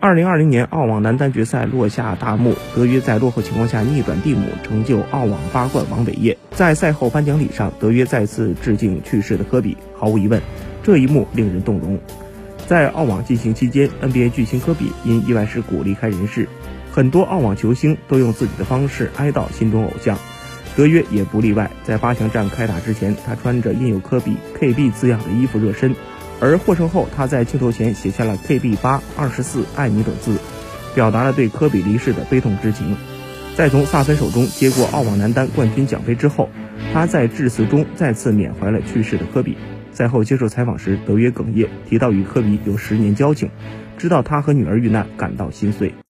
二零二零年澳网男单决赛落下大幕，德约在落后情况下逆转蒂姆，成就澳网八冠王伟业。在赛后颁奖礼上，德约再次致敬去世的科比。毫无疑问，这一幕令人动容。在澳网进行期间，NBA 巨星科比因意外事故离开人世，很多澳网球星都用自己的方式哀悼心中偶像，德约也不例外。在八强战开打之前，他穿着印有科比 KB 字样的衣服热身。而获胜后，他在镜头前写下了 “KB 八二十四爱你”等字，表达了对科比离世的悲痛之情。在从萨芬手中接过澳网男单冠军奖杯之后，他在致辞中再次缅怀了去世的科比。赛后接受采访时，德约哽咽，提到与科比有十年交情，知道他和女儿遇难感到心碎。